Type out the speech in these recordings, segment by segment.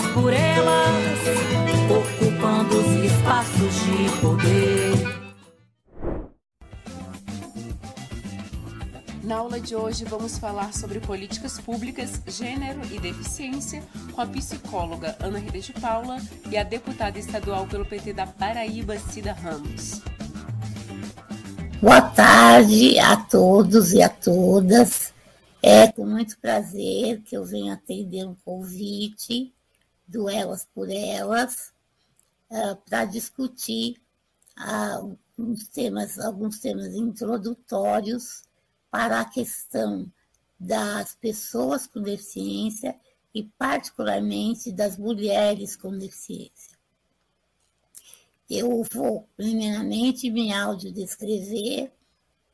por elas, ocupando os espaços de poder. Na aula de hoje vamos falar sobre políticas públicas, gênero e deficiência com a psicóloga Ana Rita de Paula e a deputada estadual pelo PT da Paraíba, Cida Ramos. Boa tarde a todos e a todas. É com muito prazer que eu venho atender um convite do Elas por Elas uh, para discutir uh, alguns temas, alguns temas introdutórios para a questão das pessoas com deficiência e, particularmente, das mulheres com deficiência. Eu vou, primeiramente, me audiodescrever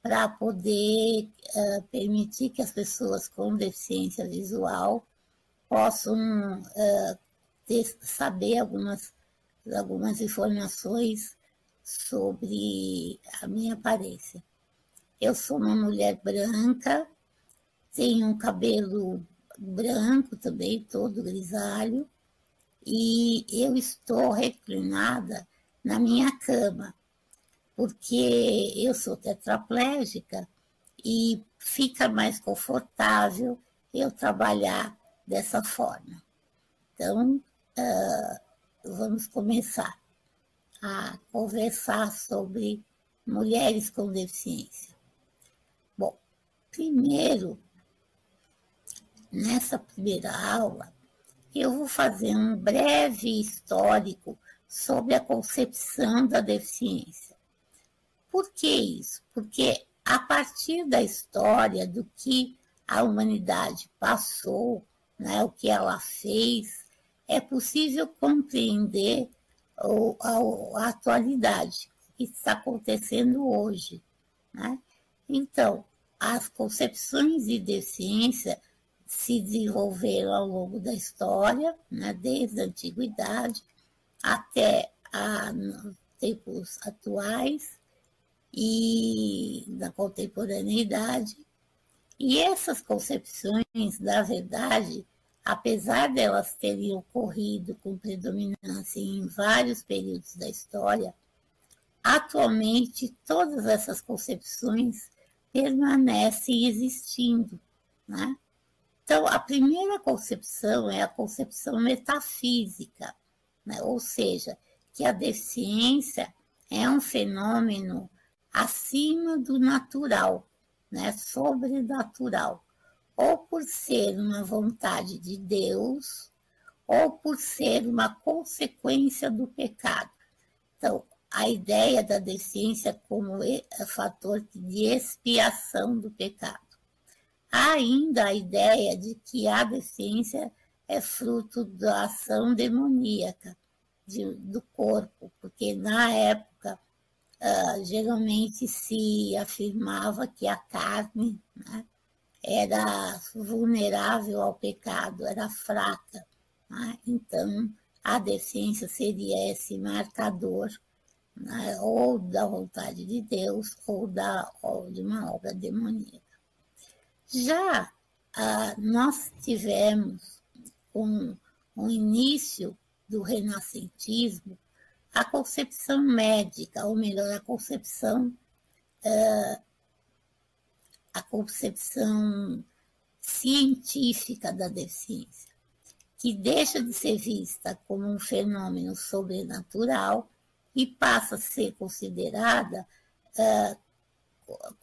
para poder uh, permitir que as pessoas com deficiência visual possam uh, ter, saber algumas, algumas informações sobre a minha aparência. Eu sou uma mulher branca, tenho um cabelo branco também, todo grisalho, e eu estou reclinada na minha cama, porque eu sou tetraplégica e fica mais confortável eu trabalhar dessa forma. Então, uh, vamos começar a conversar sobre mulheres com deficiência. Primeiro, nessa primeira aula, eu vou fazer um breve histórico sobre a concepção da deficiência. Por que isso? Porque a partir da história do que a humanidade passou, né, o que ela fez, é possível compreender a, atualidade, o que está acontecendo hoje. Né? Então, as concepções de deficiência se desenvolveram ao longo da história, né, desde a antiguidade até a, tempos atuais e na contemporaneidade. E essas concepções, na verdade, apesar delas terem ocorrido com predominância em vários períodos da história, atualmente todas essas concepções permanecem existindo. Né? Então, a primeira concepção é a concepção metafísica, né? ou seja, que a deficiência é um fenômeno acima do natural, né? sobrenatural, ou por ser uma vontade de Deus, ou por ser uma consequência do pecado. Então, a ideia da deficiência como fator de expiação do pecado. Há ainda a ideia de que a deficiência é fruto da ação demoníaca de, do corpo, porque na época uh, geralmente se afirmava que a carne né, era vulnerável ao pecado, era fraca. Né? Então, a deficiência seria esse marcador né, ou da vontade de Deus ou, da, ou de uma obra demoníaca. Já ah, nós tivemos com o início do renascentismo a concepção médica, ou melhor, a concepção uh, a concepção científica da deficiência, que deixa de ser vista como um fenômeno sobrenatural e passa a ser considerada uh,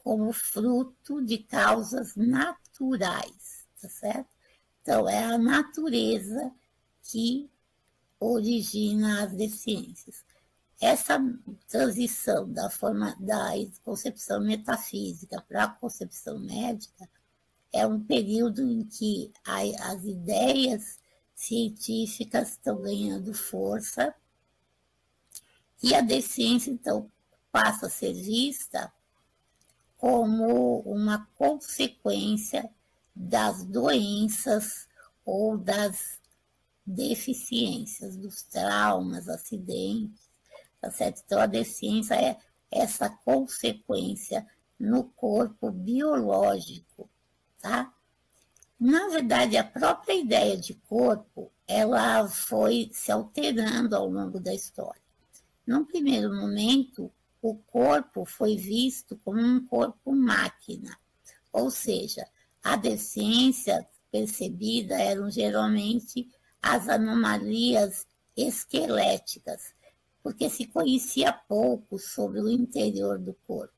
como fruto de causas naturais, tá certo? Então, é a natureza que origina as deficiências. Essa transição da forma da concepção metafísica para a concepção médica é um período em que as ideias científicas estão ganhando força e a deficiência, então, passa a ser vista como uma consequência das doenças ou das deficiências, dos traumas, acidentes, tá certo? Então, a deficiência é essa consequência no corpo biológico, tá? Na verdade, a própria ideia de corpo, ela foi se alterando ao longo da história. Num primeiro momento, o corpo foi visto como um corpo máquina, ou seja, a deficiência percebida eram geralmente as anomalias esqueléticas, porque se conhecia pouco sobre o interior do corpo.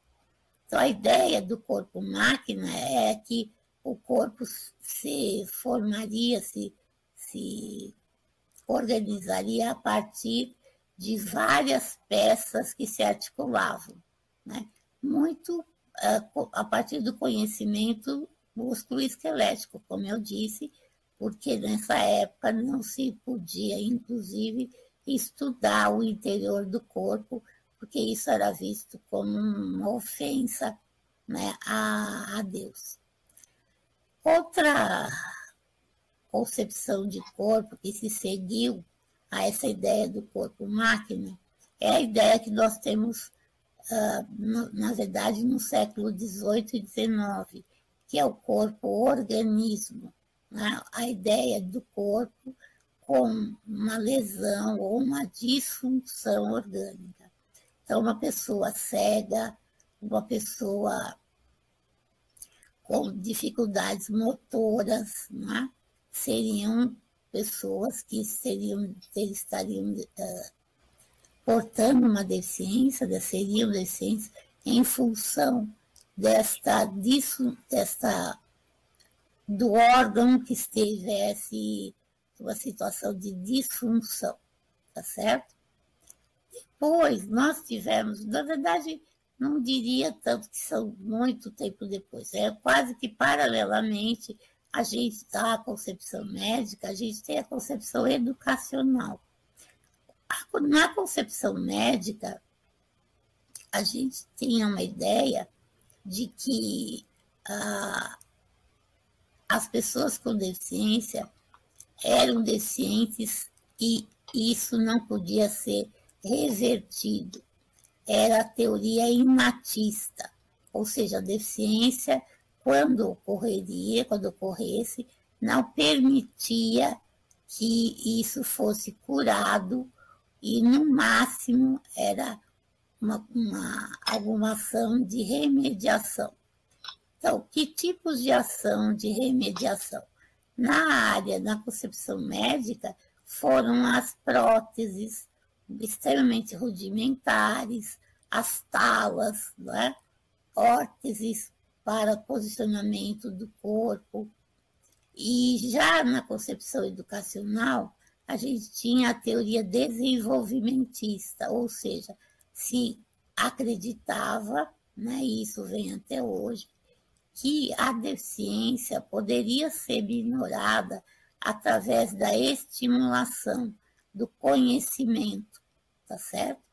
Então, a ideia do corpo máquina é que o corpo se formaria, se, se organizaria a partir de várias peças que se articulavam, né? muito uh, a partir do conhecimento músculo-esquelético, como eu disse, porque nessa época não se podia, inclusive, estudar o interior do corpo, porque isso era visto como uma ofensa né, a, a Deus. Outra concepção de corpo que se seguiu a essa ideia do corpo-máquina é a ideia que nós temos, uh, no, na verdade, no século XVIII e XIX, que é o corpo-organismo. Né? A ideia do corpo com uma lesão ou uma disfunção orgânica. Então, uma pessoa cega, uma pessoa com dificuldades motoras, né? seriam pessoas que seriam, estariam uh, portando uma deficiência, seriam deficientes em função desta, disso, desta do órgão que estivesse uma situação de disfunção, tá certo? Depois nós tivemos, na verdade, não diria tanto que são muito tempo depois, é quase que paralelamente a gente está a concepção médica, a gente tem a concepção educacional. Na concepção médica, a gente tinha uma ideia de que ah, as pessoas com deficiência eram deficientes e isso não podia ser revertido. Era a teoria inatista, ou seja, a deficiência quando ocorreria, quando ocorresse, não permitia que isso fosse curado e, no máximo, era uma, uma, alguma ação de remediação. Então, que tipos de ação de remediação? Na área, na concepção médica, foram as próteses extremamente rudimentares, as talas, é? órteses para posicionamento do corpo. E já na concepção educacional, a gente tinha a teoria desenvolvimentista, ou seja, se acreditava, né, e isso vem até hoje, que a deficiência poderia ser minorada através da estimulação do conhecimento, tá certo?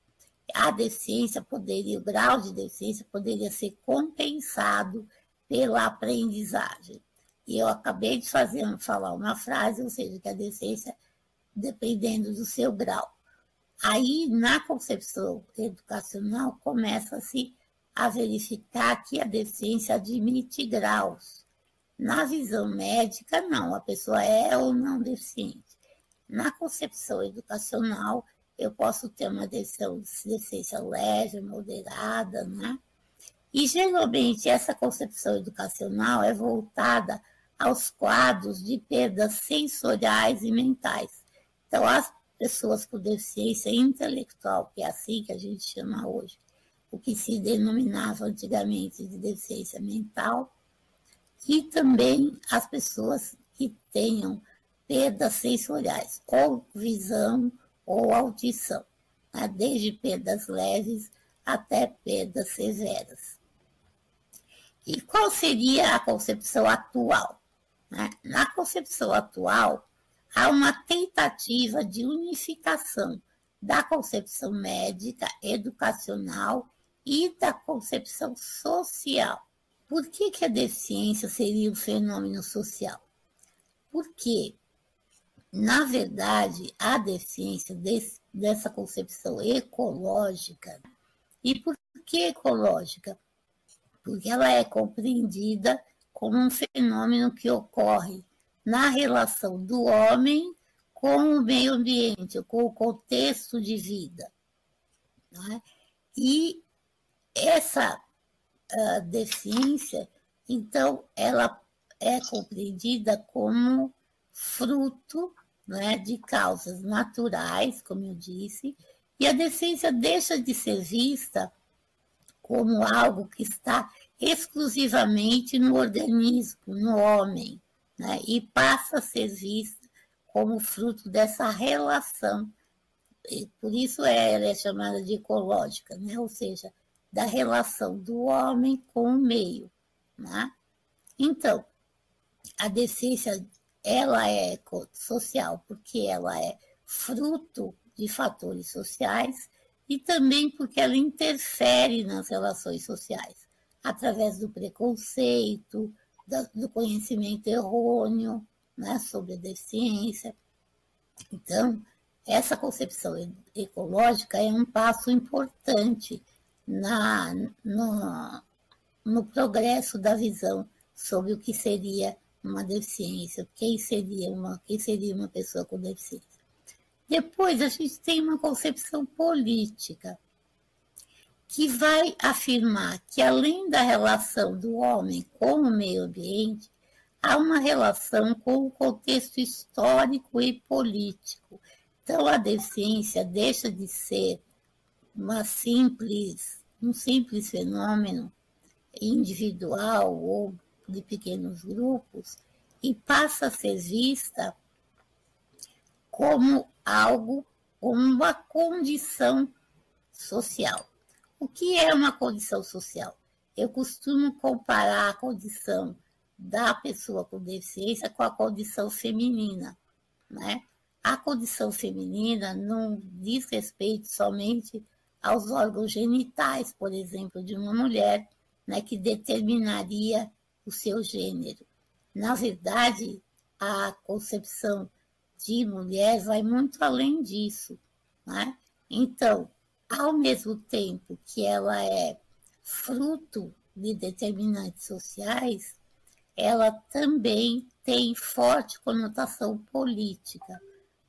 a deficiência poderia, o grau de deficiência poderia ser compensado pela aprendizagem. E eu acabei de fazer, falar uma frase, ou seja, que a deficiência, dependendo do seu grau. Aí, na concepção educacional, começa-se a verificar que a deficiência admite graus. Na visão médica, não, a pessoa é ou não deficiente. Na concepção educacional, eu posso ter uma deficiência leve, moderada, né? E geralmente essa concepção educacional é voltada aos quadros de perdas sensoriais e mentais. Então, as pessoas com deficiência intelectual, que é assim que a gente chama hoje, o que se denominava antigamente de deficiência mental, e também as pessoas que tenham perdas sensoriais, ou visão ou audição, né? desde perdas leves até perdas severas. E qual seria a concepção atual? Né? Na concepção atual, há uma tentativa de unificação da concepção médica, educacional e da concepção social. Por que, que a deficiência seria um fenômeno social? Porque, na verdade, a deficiência desse, dessa concepção ecológica, e por que ecológica? Porque ela é compreendida como um fenômeno que ocorre na relação do homem com o meio ambiente, com o contexto de vida. É? E essa uh, deficiência, então, ela é compreendida como fruto né, de causas naturais, como eu disse, e a deficiência deixa de ser vista como algo que está exclusivamente no organismo, no homem, né, e passa a ser vista como fruto dessa relação. E por isso é, ela é chamada de ecológica, né, ou seja, da relação do homem com o meio. Né? Então, a deficiência ela é social porque ela é fruto de fatores sociais e também porque ela interfere nas relações sociais através do preconceito, do conhecimento errôneo né, sobre a deficiência. Então, essa concepção ecológica é um passo importante na, no, no progresso da visão sobre o que seria uma deficiência, quem seria uma, quem seria uma pessoa com deficiência. Depois a gente tem uma concepção política que vai afirmar que além da relação do homem com o meio ambiente, há uma relação com o contexto histórico e político. Então a deficiência deixa de ser uma simples, um simples fenômeno individual ou de pequenos grupos e passa a ser vista como algo, como uma condição social. O que é uma condição social? Eu costumo comparar a condição da pessoa com deficiência com a condição feminina, né? A condição feminina não diz respeito somente aos órgãos genitais, por exemplo, de uma mulher, né, que determinaria o seu gênero. Na verdade, a concepção de mulher vai muito além disso. Né? Então, ao mesmo tempo que ela é fruto de determinantes sociais, ela também tem forte conotação política,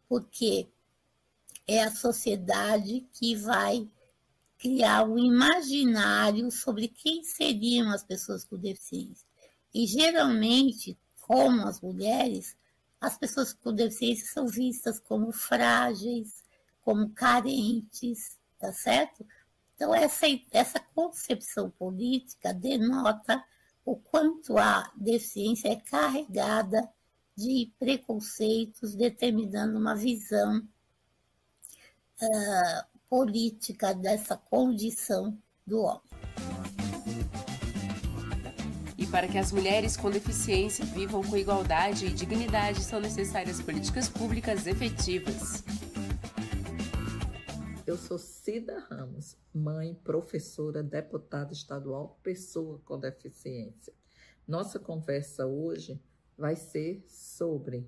porque é a sociedade que vai criar um imaginário sobre quem seriam as pessoas com deficiência. E geralmente, como as mulheres, as pessoas com deficiência são vistas como frágeis, como carentes, tá certo? Então, essa, essa concepção política denota o quanto a deficiência é carregada de preconceitos, determinando uma visão uh, política dessa condição do homem. E para que as mulheres com deficiência vivam com igualdade e dignidade, são necessárias políticas públicas efetivas. Eu sou Cida Ramos, mãe, professora, deputada estadual, pessoa com deficiência. Nossa conversa hoje vai ser sobre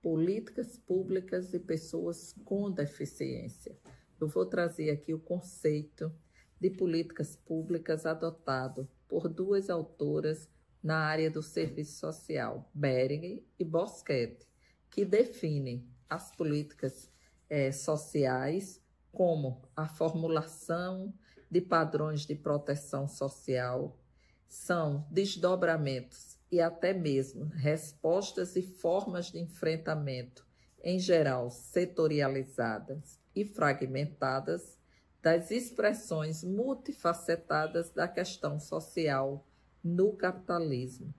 políticas públicas e pessoas com deficiência eu vou trazer aqui o conceito de políticas públicas adotado por duas autoras na área do serviço social, Bering e Boschetti, que definem as políticas é, sociais como a formulação de padrões de proteção social, são desdobramentos e até mesmo respostas e formas de enfrentamento, em geral setorializadas e fragmentadas, das expressões multifacetadas da questão social no capitalismo,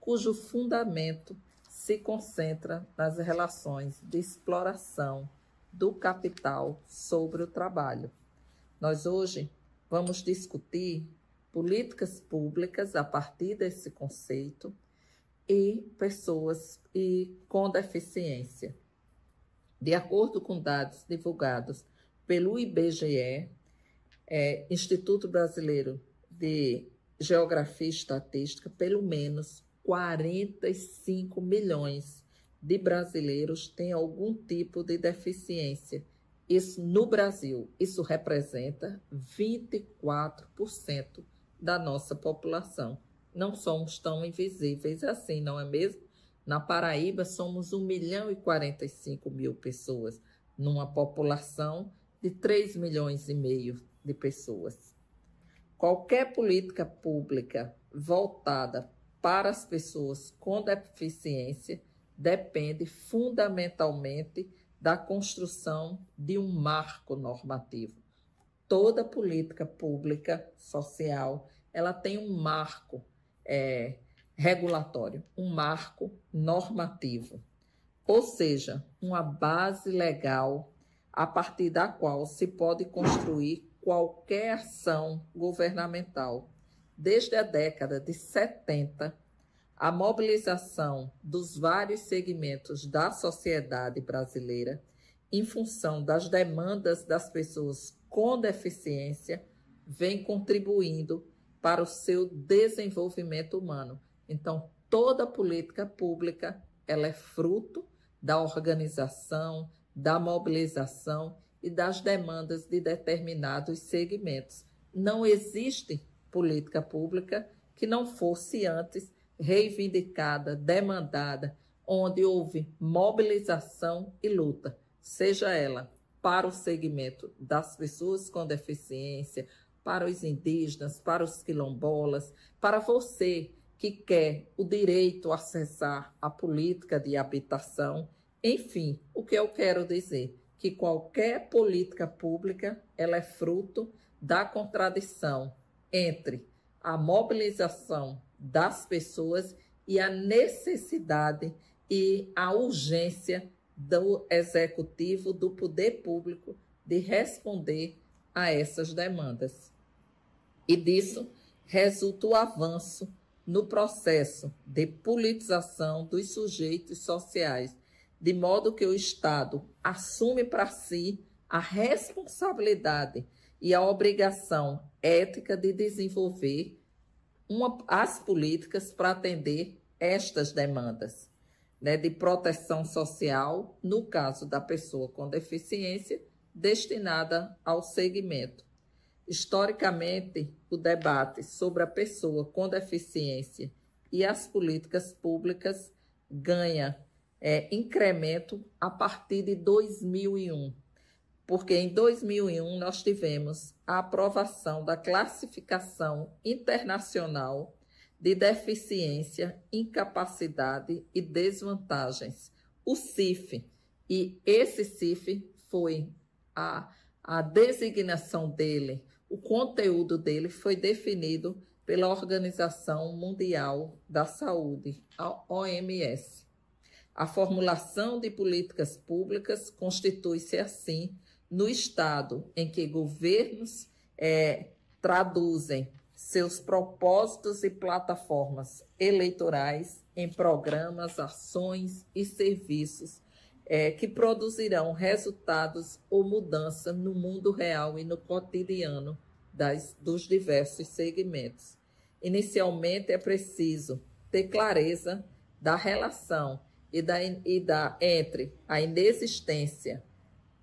cujo fundamento se concentra nas relações de exploração do capital sobre o trabalho. Nós hoje vamos discutir políticas públicas a partir desse conceito e pessoas e com deficiência. De acordo com dados divulgados pelo IBGE, é, Instituto Brasileiro de Geografia e Estatística, pelo menos 45 milhões de brasileiros têm algum tipo de deficiência. Isso no Brasil, isso representa 24% da nossa população. Não somos tão invisíveis assim, não é mesmo? Na Paraíba, somos 1 milhão e 45 mil pessoas, numa população de 3 milhões e meio de pessoas. Qualquer política pública voltada para as pessoas com deficiência depende fundamentalmente da construção de um marco normativo. Toda política pública social ela tem um marco é, regulatório, um marco normativo, ou seja, uma base legal a partir da qual se pode construir qualquer ação governamental desde a década de 70, a mobilização dos vários segmentos da sociedade brasileira em função das demandas das pessoas com deficiência vem contribuindo para o seu desenvolvimento humano. Então, toda política pública ela é fruto da organização, da mobilização e das demandas de determinados segmentos. Não existe política pública que não fosse antes reivindicada, demandada, onde houve mobilização e luta, seja ela para o segmento das pessoas com deficiência, para os indígenas, para os quilombolas, para você que quer o direito a acessar a política de habitação, enfim, o que eu quero dizer que qualquer política pública ela é fruto da contradição entre a mobilização das pessoas e a necessidade e a urgência do executivo, do poder público, de responder a essas demandas. E disso resulta o avanço no processo de politização dos sujeitos sociais, de modo que o Estado assume para si a responsabilidade e a obrigação ética de desenvolver uma, as políticas para atender estas demandas né, de proteção social, no caso da pessoa com deficiência, destinada ao segmento. Historicamente, o debate sobre a pessoa com deficiência e as políticas públicas ganha é, incremento a partir de 2001, porque em 2001 nós tivemos a aprovação da classificação internacional de deficiência, incapacidade e desvantagens, o CIF. E esse CIF foi a, a designação dele, o conteúdo dele foi definido pela Organização Mundial da Saúde, a OMS. A formulação de políticas públicas constitui-se assim no estado em que governos é, traduzem seus propósitos e plataformas eleitorais em programas, ações e serviços é, que produzirão resultados ou mudança no mundo real e no cotidiano das, dos diversos segmentos. Inicialmente, é preciso ter clareza da relação e da, e da entre a inexistência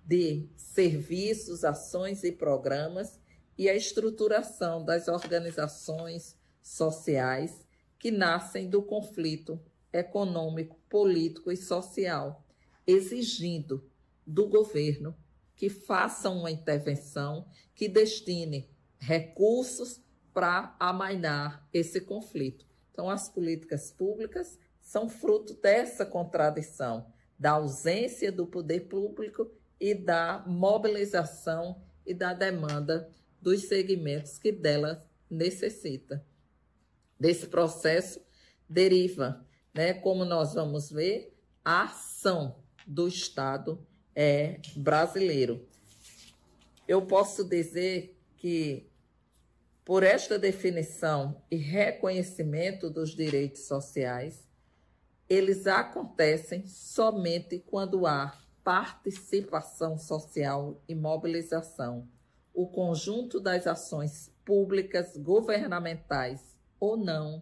de serviços, ações e programas e a estruturação das organizações sociais que nascem do conflito econômico, político e social, exigindo do governo que faça uma intervenção que destine recursos para amainar esse conflito. Então, as políticas públicas são fruto dessa contradição, da ausência do poder público e da mobilização e da demanda dos segmentos que dela necessita. Desse processo deriva, né, como nós vamos ver, a ação do Estado é, brasileiro. Eu posso dizer que, por esta definição e reconhecimento dos direitos sociais, eles acontecem somente quando há participação social e mobilização, o conjunto das ações públicas, governamentais ou não,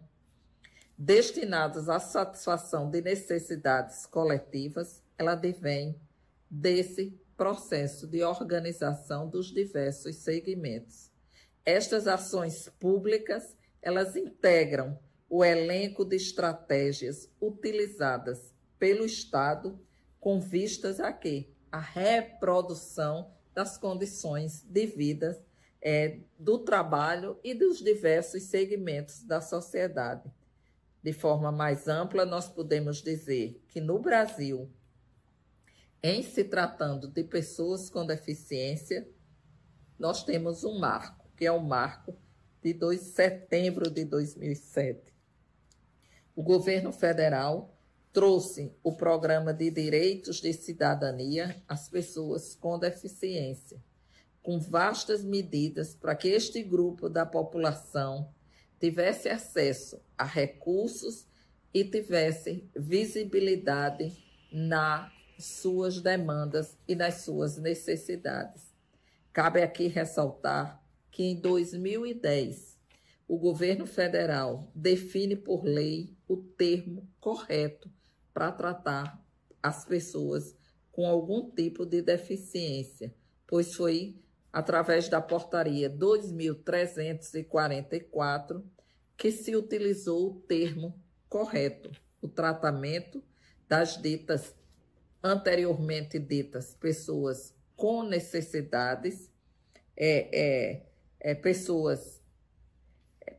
destinadas à satisfação de necessidades coletivas, ela advém desse processo de organização dos diversos segmentos. Estas ações públicas, elas integram o elenco de estratégias utilizadas pelo Estado com vistas a quê? A reprodução das condições de vida é, do trabalho e dos diversos segmentos da sociedade. De forma mais ampla, nós podemos dizer que no Brasil, em se tratando de pessoas com deficiência, nós temos um marco, que é o marco de 2 de setembro de 2007 o governo federal trouxe o programa de direitos de cidadania às pessoas com deficiência, com vastas medidas para que este grupo da população tivesse acesso a recursos e tivesse visibilidade nas suas demandas e nas suas necessidades. Cabe aqui ressaltar que em 2010 o governo federal define por lei o termo correto para tratar as pessoas com algum tipo de deficiência, pois foi através da portaria 2344 que se utilizou o termo correto, o tratamento das ditas anteriormente ditas pessoas com necessidades, é, é, é pessoas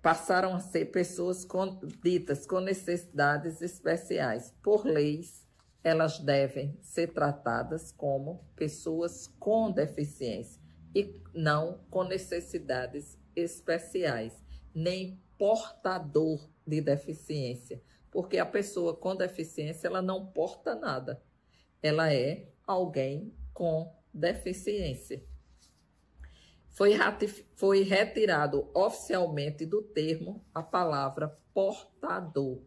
passaram a ser pessoas com, ditas com necessidades especiais. Por leis, elas devem ser tratadas como pessoas com deficiência e não com necessidades especiais, nem portador de deficiência, porque a pessoa com deficiência ela não porta nada. Ela é alguém com deficiência foi, foi retirado oficialmente do termo a palavra portador.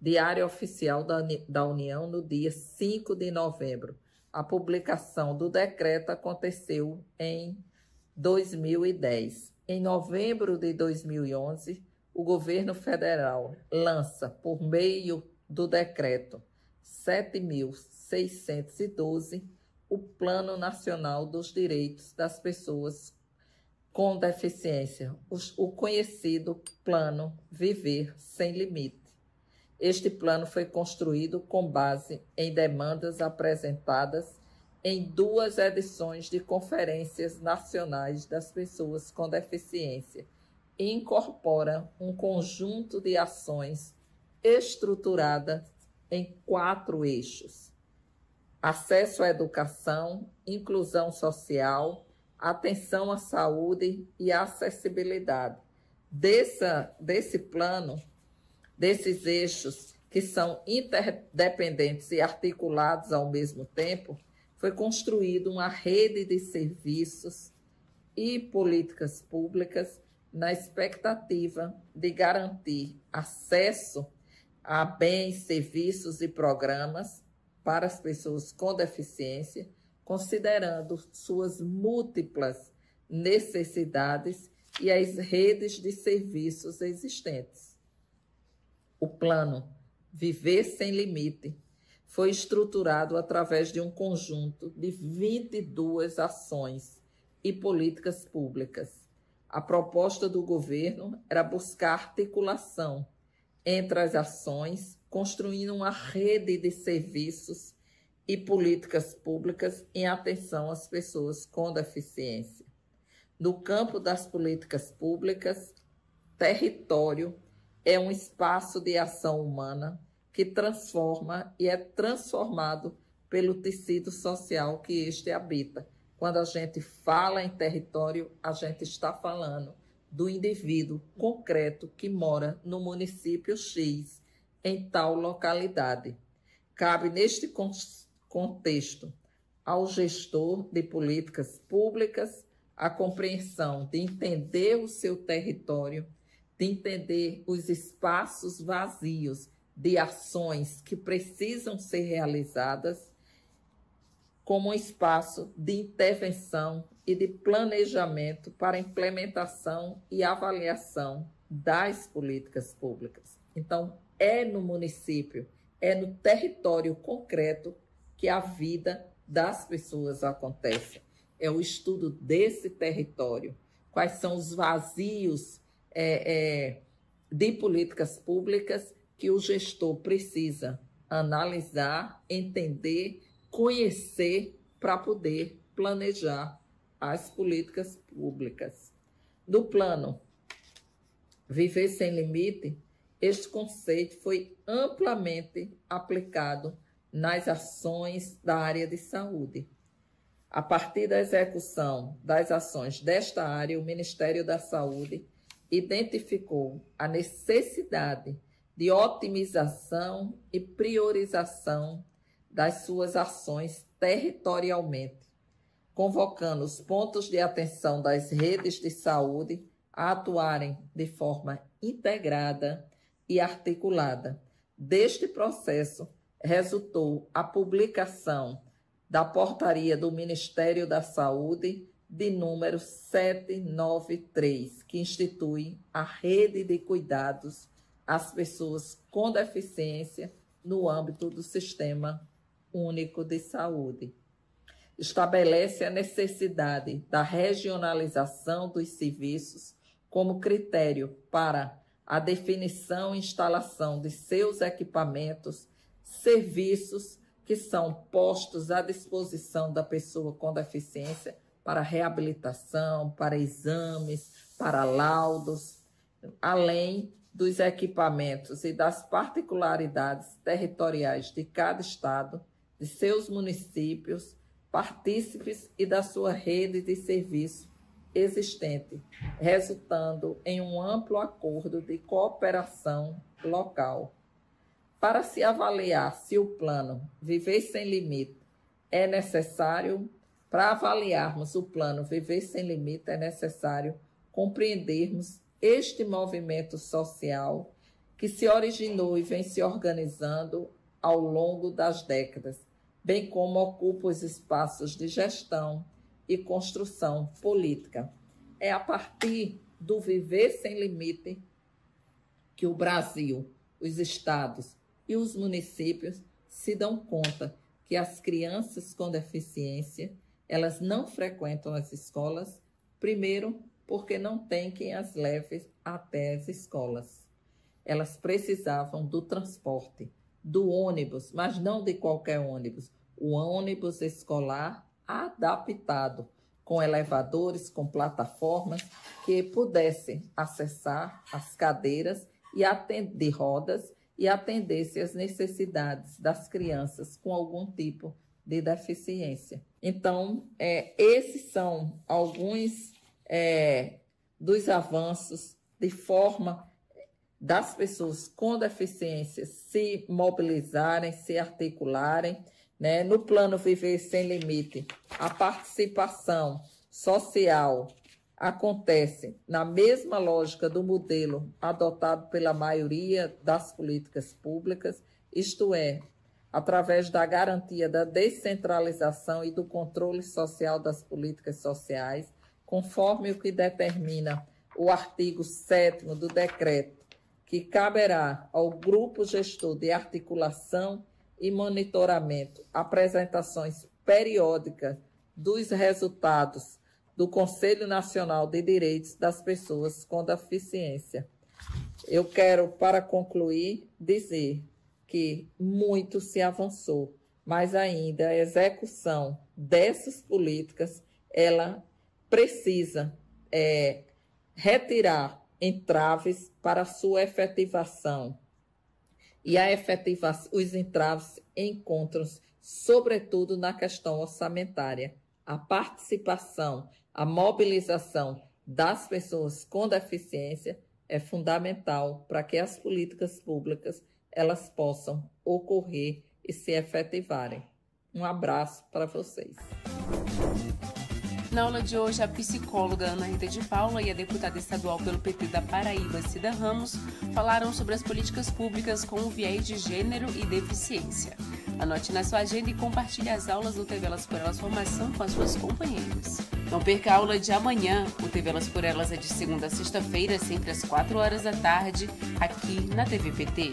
Diário Oficial da, da União no dia 5 de novembro. A publicação do decreto aconteceu em 2010. Em novembro de 2011, o governo federal lança, por meio do decreto 7.612, o Plano Nacional dos Direitos das Pessoas com deficiência, o conhecido Plano Viver Sem Limite. Este plano foi construído com base em demandas apresentadas em duas edições de conferências nacionais das pessoas com deficiência e incorpora um conjunto de ações estruturada em quatro eixos: acesso à educação, inclusão social, atenção à saúde e acessibilidade. Dessa, desse plano, desses eixos que são interdependentes e articulados ao mesmo tempo, foi construída uma rede de serviços e políticas públicas na expectativa de garantir acesso a bens, serviços e programas para as pessoas com deficiência considerando suas múltiplas necessidades e as redes de serviços existentes. O plano Viver Sem Limite foi estruturado através de um conjunto de 22 ações e políticas públicas. A proposta do governo era buscar articulação entre as ações, construindo uma rede de serviços e políticas públicas em atenção às pessoas com deficiência. No campo das políticas públicas, território é um espaço de ação humana que transforma e é transformado pelo tecido social que este habita. Quando a gente fala em território, a gente está falando do indivíduo concreto que mora no município X, em tal localidade. Cabe neste contexto ao gestor de políticas públicas a compreensão de entender o seu território, de entender os espaços vazios de ações que precisam ser realizadas como um espaço de intervenção e de planejamento para implementação e avaliação das políticas públicas. Então, é no município, é no território concreto que a vida das pessoas acontece é o estudo desse território, quais são os vazios é, é, de políticas públicas que o gestor precisa analisar, entender, conhecer para poder planejar as políticas públicas. No plano Viver Sem Limite, este conceito foi amplamente aplicado nas ações da área de saúde. A partir da execução das ações desta área, o Ministério da Saúde identificou a necessidade de otimização e priorização das suas ações territorialmente, convocando os pontos de atenção das redes de saúde a atuarem de forma integrada e articulada. Deste processo resultou a publicação da portaria do Ministério da Saúde de número 793, que institui a rede de cuidados às pessoas com deficiência no âmbito do Sistema Único de Saúde. Estabelece a necessidade da regionalização dos serviços como critério para a definição e instalação de seus equipamentos, serviços que são postos à disposição da pessoa com deficiência para reabilitação, para exames, para laudos, além dos equipamentos e das particularidades territoriais de cada estado, de seus municípios, partícipes e da sua rede de serviço existente, resultando em um amplo acordo de cooperação local. Para se avaliar se o plano Viver Sem Limite é necessário, para avaliarmos o plano Viver Sem Limite, é necessário compreendermos este movimento social que se originou e vem se organizando ao longo das décadas, bem como ocupa os espaços de gestão e construção política. É a partir do Viver Sem Limite que o Brasil, os estados, e os municípios se dão conta que as crianças com deficiência, elas não frequentam as escolas, primeiro porque não tem quem as leve até as escolas. Elas precisavam do transporte, do ônibus, mas não de qualquer ônibus, o ônibus escolar adaptado, com elevadores, com plataformas que pudessem acessar as cadeiras e atender rodas e atendesse às necessidades das crianças com algum tipo de deficiência. Então, é, esses são alguns é, dos avanços de forma das pessoas com deficiência se mobilizarem, se articularem. Né? No plano Viver Sem Limite, a participação social acontece na mesma lógica do modelo adotado pela maioria das políticas públicas, isto é, através da garantia da descentralização e do controle social das políticas sociais, conforme o que determina o artigo 7 do decreto, que caberá ao grupo gestor de articulação e monitoramento apresentações periódicas dos resultados do Conselho Nacional de Direitos das Pessoas com Deficiência. Eu quero, para concluir, dizer que muito se avançou, mas ainda a execução dessas políticas, ela precisa é, retirar entraves para sua efetivação. E a efetivação, os entraves encontram-se, sobretudo, na questão orçamentária. A participação, a mobilização das pessoas com deficiência é fundamental para que as políticas públicas elas possam ocorrer e se efetivarem. Um abraço para vocês. Na aula de hoje, a psicóloga Ana Rita de Paula e a deputada estadual pelo PT da Paraíba, Cida Ramos, falaram sobre as políticas públicas com o viés de gênero e deficiência. Anote na sua agenda e compartilhe as aulas do TV Elas por Elas Formação com as suas companheiras. Não perca a aula de amanhã. O TV Elas por Elas é de segunda a sexta-feira, sempre às 4 horas da tarde, aqui na TV PT.